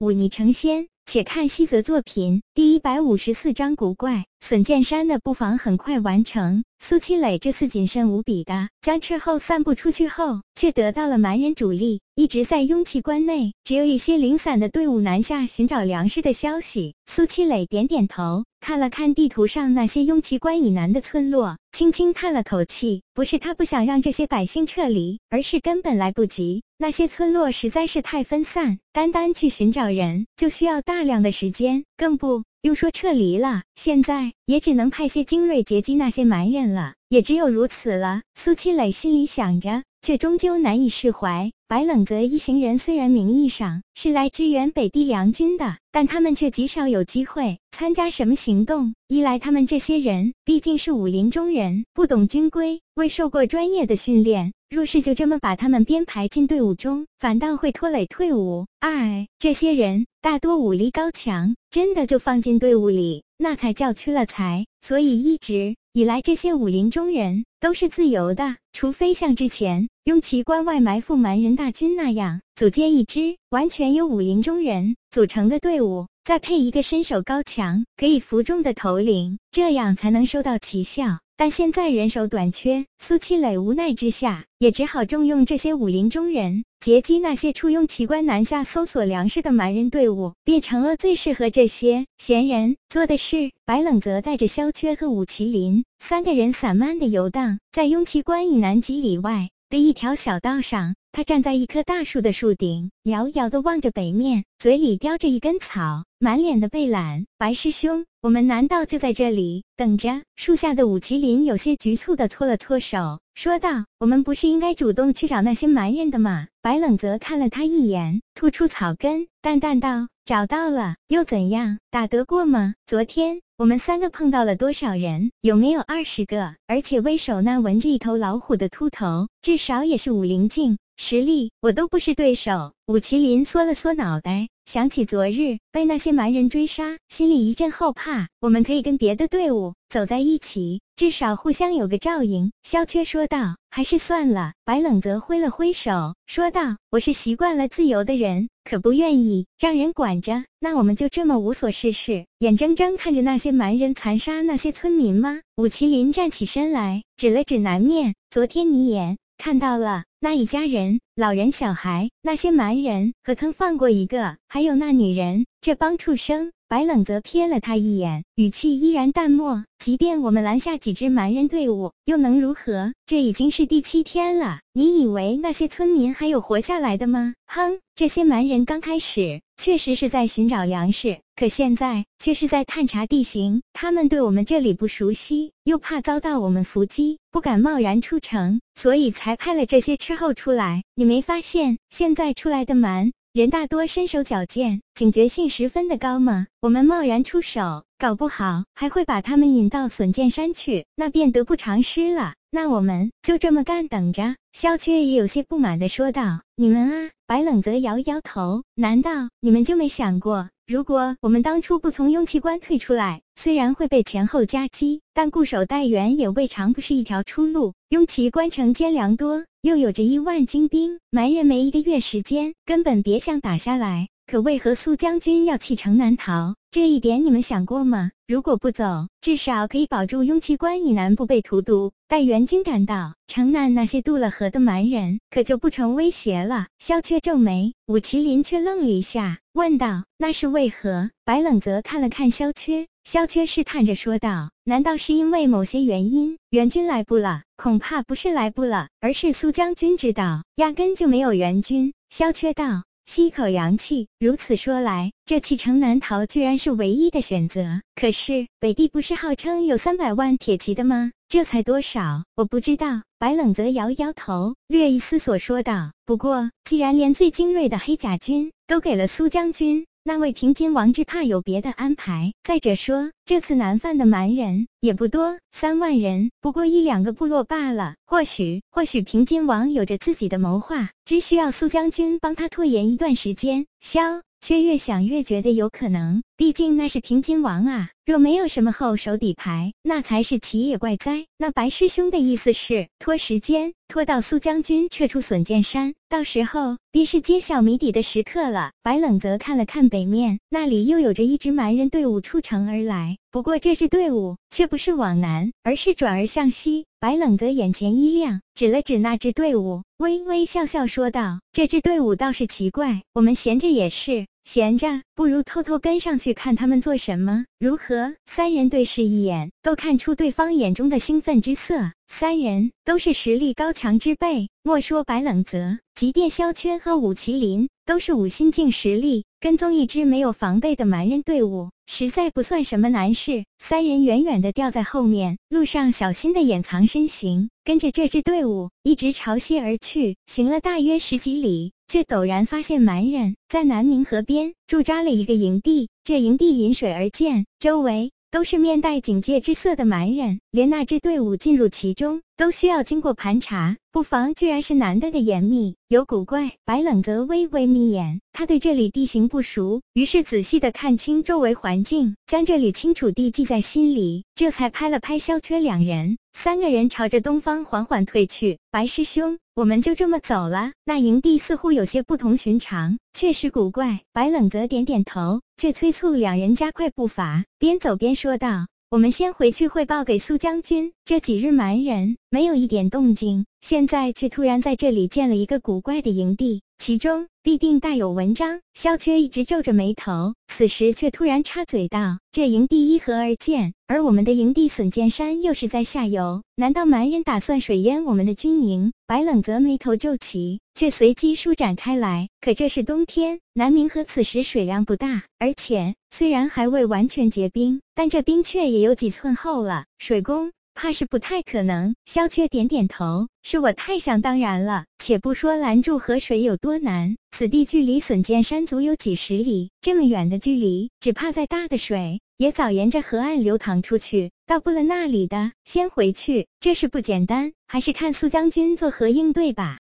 忤逆成仙。且看西泽作品第一百五十四章古怪。笋剑山的布防很快完成。苏七磊这次谨慎无比的将斥候散布出去后，却得到了蛮人主力一直在雍气关内，只有一些零散的队伍南下寻找粮食的消息。苏七磊点点头，看了看地图上那些雍气关以南的村落，轻轻叹了口气。不是他不想让这些百姓撤离，而是根本来不及。那些村落实在是太分散，单单去寻找人就需要大量的时间，更不。用说撤离了，现在也只能派些精锐截击那些蛮人了，也只有如此了。苏七磊心里想着，却终究难以释怀。白冷泽一行人虽然名义上是来支援北地凉军的，但他们却极少有机会参加什么行动。一来，他们这些人毕竟是武林中人，不懂军规，未受过专业的训练。若是就这么把他们编排进队伍中，反倒会拖累退伍。二，这些人大多武力高强，真的就放进队伍里，那才叫屈了才。所以一直以来，这些武林中人都是自由的，除非像之前用其关外埋伏蛮人大军那样，组建一支完全由武林中人组成的队伍。再配一个身手高强、可以服众的头领，这样才能收到奇效。但现在人手短缺，苏七磊无奈之下，也只好重用这些武林中人，截击那些出用奇关南下搜索粮食的蛮人队伍，变成了最适合这些闲人做的事。白冷泽带着萧缺和武麒麟三个人散漫的游荡在雍奇关以南几里外的一条小道上。他站在一棵大树的树顶，遥遥地望着北面，嘴里叼着一根草，满脸的被懒。白师兄，我们难道就在这里等着？树下的武麒麟有些局促地搓了搓手，说道：“我们不是应该主动去找那些蛮人的吗？”白冷泽看了他一眼，吐出草根，淡淡道：“找到了，又怎样？打得过吗？昨天。”我们三个碰到了多少人？有没有二十个？而且为首那纹着一头老虎的秃头，至少也是武灵境实力，我都不是对手。武麒麟缩了缩脑袋，想起昨日被那些蛮人追杀，心里一阵后怕。我们可以跟别的队伍走在一起，至少互相有个照应。萧缺说道：“还是算了。”白冷泽挥了挥手，说道：“我是习惯了自由的人。”可不愿意让人管着，那我们就这么无所事事，眼睁睁看着那些蛮人残杀那些村民吗？武麒麟站起身来，指了指南面，昨天你也看到了，那一家人，老人小孩，那些蛮人可曾放过一个？还有那女人，这帮畜生。白冷泽瞥了他一眼，语气依然淡漠。即便我们拦下几支蛮人队伍，又能如何？这已经是第七天了。你以为那些村民还有活下来的吗？哼，这些蛮人刚开始确实是在寻找粮食，可现在却是在探查地形。他们对我们这里不熟悉，又怕遭到我们伏击，不敢贸然出城，所以才派了这些斥候出来。你没发现现在出来的蛮？人大多身手矫健，警觉性十分的高吗？我们贸然出手，搞不好还会把他们引到笋剑山去，那便得不偿失了。那我们就这么干，等着。萧缺也有些不满的说道：“你们啊！”白冷泽摇摇头：“难道你们就没想过，如果我们当初不从雍气关退出来，虽然会被前后夹击，但固守待援也未尝不是一条出路。雍旗关城坚粮多。”又有着一万精兵，蛮人没一个月时间，根本别想打下来。可为何苏将军要弃城南逃？这一点你们想过吗？如果不走，至少可以保住雍气关以南不被荼毒。待援军赶到，城南那些渡了河的蛮人可就不成威胁了。萧缺皱眉，武麒麟却愣了一下，问道：“那是为何？”白冷泽看了看萧缺。萧缺试探着说道：“难道是因为某些原因，援军来不了？恐怕不是来不了，而是苏将军知道，压根就没有援军。”萧缺道：“吸一口阳气。如此说来，这弃城南逃居然是唯一的选择。可是北地不是号称有三百万铁骑的吗？这才多少？我不知道。”白冷泽摇摇头，略一思索说道：“不过，既然连最精锐的黑甲军都给了苏将军。”那位平津王只怕有别的安排。再者说，这次南犯的蛮人也不多，三万人，不过一两个部落罢了。或许，或许平津王有着自己的谋划，只需要苏将军帮他拖延一段时间。萧却越想越觉得有可能，毕竟那是平津王啊。若没有什么后手底牌，那才是奇也怪哉。那白师兄的意思是拖时间，拖到苏将军撤出笋剑山，到时候便是揭晓谜底的时刻了。白冷泽看了看北面，那里又有着一支蛮人队伍出城而来。不过这支队伍却不是往南，而是转而向西。白冷泽眼前一亮，指了指那支队伍，微微笑笑说道：“这支队伍倒是奇怪，我们闲着也是。”闲着，不如偷偷跟上去看他们做什么，如何？三人对视一眼，都看出对方眼中的兴奋之色。三人都是实力高强之辈，莫说白冷泽，即便萧圈和武麒麟，都是五心境实力。跟踪一支没有防备的蛮人队伍，实在不算什么难事。三人远远的掉在后面，路上小心的掩藏身形，跟着这支队伍一直朝西而去。行了大约十几里，却陡然发现蛮人在南明河边驻扎了一个营地。这营地临水而建，周围。都是面带警戒之色的蛮人，连那支队伍进入其中都需要经过盘查。布防居然是男的的严密，有古怪。白冷则微微眯眼，他对这里地形不熟，于是仔细的看清周围环境，将这里清楚地记在心里，这才拍了拍萧缺两人，三个人朝着东方缓缓退去。白师兄，我们就这么走了？那营地似乎有些不同寻常，确实古怪。白冷泽点点头，却催促两人加快步伐，边走边说道。我们先回去汇报给苏将军。这几日蛮人没有一点动静，现在却突然在这里建了一个古怪的营地，其中必定大有文章。萧缺一直皱着眉头，此时却突然插嘴道：“这营地依河而建，而我们的营地笋剑山又是在下游，难道蛮人打算水淹我们的军营？”白冷泽眉头皱起，却随即舒展开来。可这是冬天，南明河此时水量不大，而且。虽然还未完全结冰，但这冰却也有几寸厚了。水攻怕是不太可能。萧缺点点头，是我太想当然了。且不说拦住河水有多难，此地距离笋尖山足有几十里，这么远的距离，只怕再大的水也早沿着河岸流淌出去，到不了那里的。先回去，这事不简单，还是看苏将军作何应对吧。